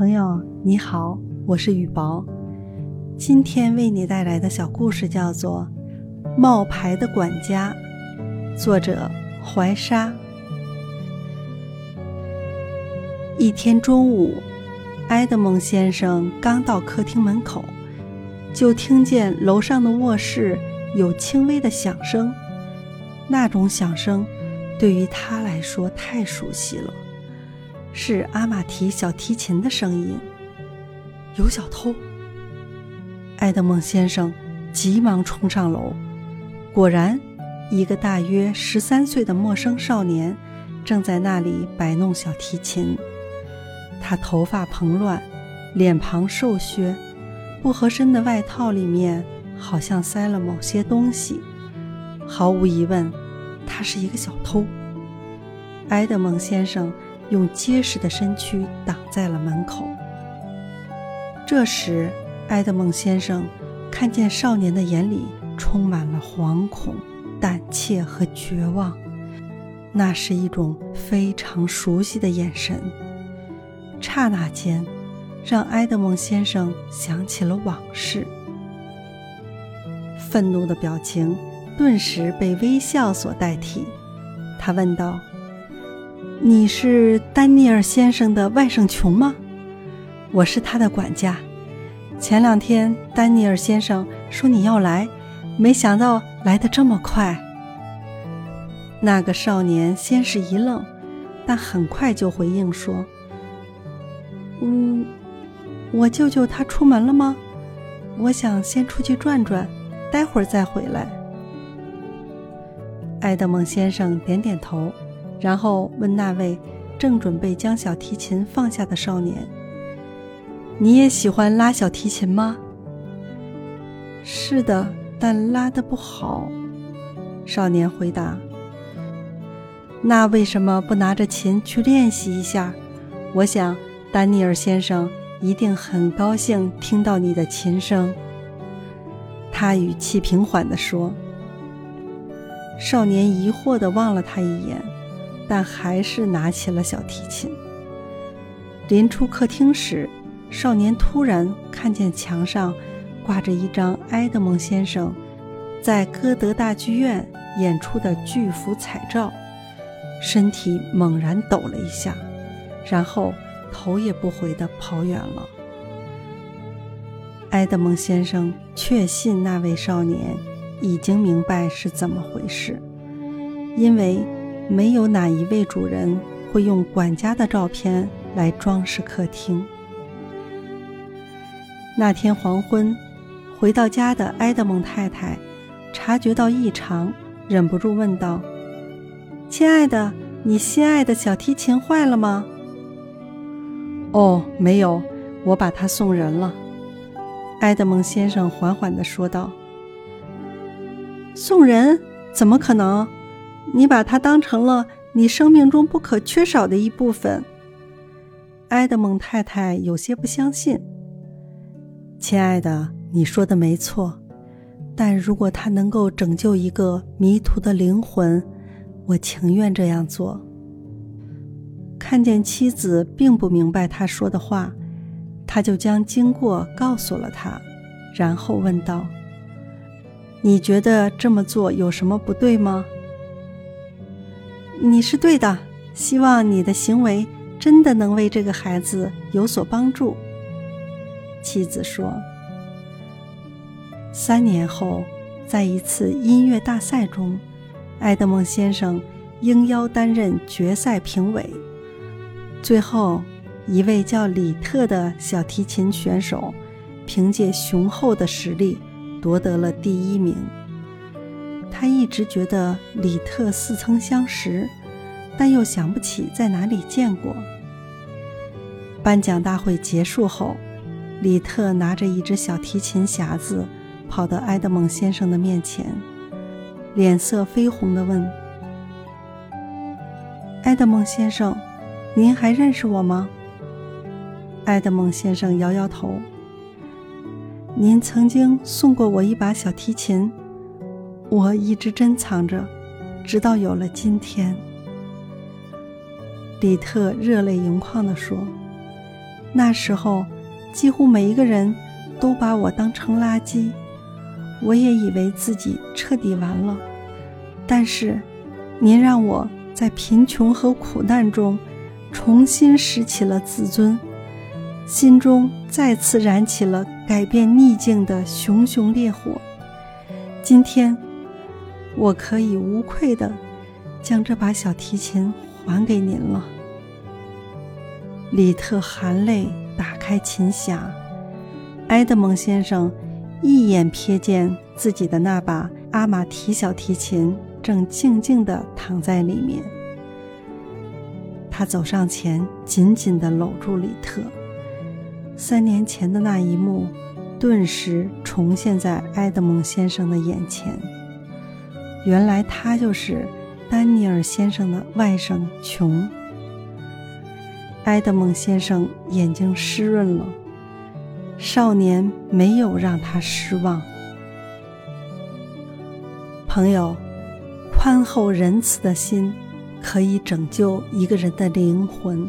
朋友，你好，我是雨薄。今天为你带来的小故事叫做《冒牌的管家》，作者怀沙。一天中午，埃德蒙先生刚到客厅门口，就听见楼上的卧室有轻微的响声。那种响声对于他来说太熟悉了。是阿玛提小提琴的声音。有小偷！埃德蒙先生急忙冲上楼，果然，一个大约十三岁的陌生少年正在那里摆弄小提琴。他头发蓬乱，脸庞瘦削，不合身的外套里面好像塞了某些东西。毫无疑问，他是一个小偷。埃德蒙先生。用结实的身躯挡在了门口。这时，埃德蒙先生看见少年的眼里充满了惶恐、胆怯和绝望，那是一种非常熟悉的眼神。刹那间，让埃德蒙先生想起了往事。愤怒的表情顿时被微笑所代替。他问道。你是丹尼尔先生的外甥琼吗？我是他的管家。前两天丹尼尔先生说你要来，没想到来的这么快。那个少年先是一愣，但很快就回应说：“嗯，我舅舅他出门了吗？我想先出去转转，待会儿再回来。”埃德蒙先生点点头。然后问那位正准备将小提琴放下的少年：“你也喜欢拉小提琴吗？”“是的，但拉得不好。”少年回答。“那为什么不拿着琴去练习一下？我想丹尼尔先生一定很高兴听到你的琴声。”他语气平缓地说。少年疑惑地望了他一眼。但还是拿起了小提琴。临出客厅时，少年突然看见墙上挂着一张埃德蒙先生在歌德大剧院演出的巨幅彩照，身体猛然抖了一下，然后头也不回地跑远了。埃德蒙先生确信那位少年已经明白是怎么回事，因为。没有哪一位主人会用管家的照片来装饰客厅。那天黄昏，回到家的埃德蒙太太察觉到异常，忍不住问道：“亲爱的，你心爱的小提琴坏了吗？”“哦，没有，我把它送人了。”埃德蒙先生缓缓地说道。“送人？怎么可能？”你把它当成了你生命中不可缺少的一部分。埃德蒙太太有些不相信。亲爱的，你说的没错，但如果它能够拯救一个迷途的灵魂，我情愿这样做。看见妻子并不明白他说的话，他就将经过告诉了他，然后问道：“你觉得这么做有什么不对吗？”你是对的，希望你的行为真的能为这个孩子有所帮助。”妻子说。三年后，在一次音乐大赛中，埃德蒙先生应邀担任决赛评委。最后，一位叫李特的小提琴选手凭借雄厚的实力夺得了第一名。他一直觉得李特似曾相识，但又想不起在哪里见过。颁奖大会结束后，李特拿着一只小提琴匣子跑到埃德蒙先生的面前，脸色绯红地问：“埃德蒙先生，您还认识我吗？”埃德蒙先生摇摇头：“您曾经送过我一把小提琴。”我一直珍藏着，直到有了今天。里特热泪盈眶地说：“那时候，几乎每一个人都把我当成垃圾，我也以为自己彻底完了。但是，您让我在贫穷和苦难中重新拾起了自尊，心中再次燃起了改变逆境的熊熊烈火。今天，我可以无愧的将这把小提琴还给您了。李特含泪打开琴匣，埃德蒙先生一眼瞥见自己的那把阿玛提小提琴正静静地躺在里面。他走上前，紧紧地搂住李特。三年前的那一幕，顿时重现在埃德蒙先生的眼前。原来他就是丹尼尔先生的外甥琼。埃德蒙先生眼睛湿润了，少年没有让他失望。朋友，宽厚仁慈的心可以拯救一个人的灵魂，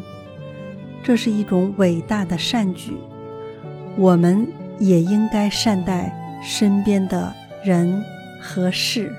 这是一种伟大的善举。我们也应该善待身边的人和事。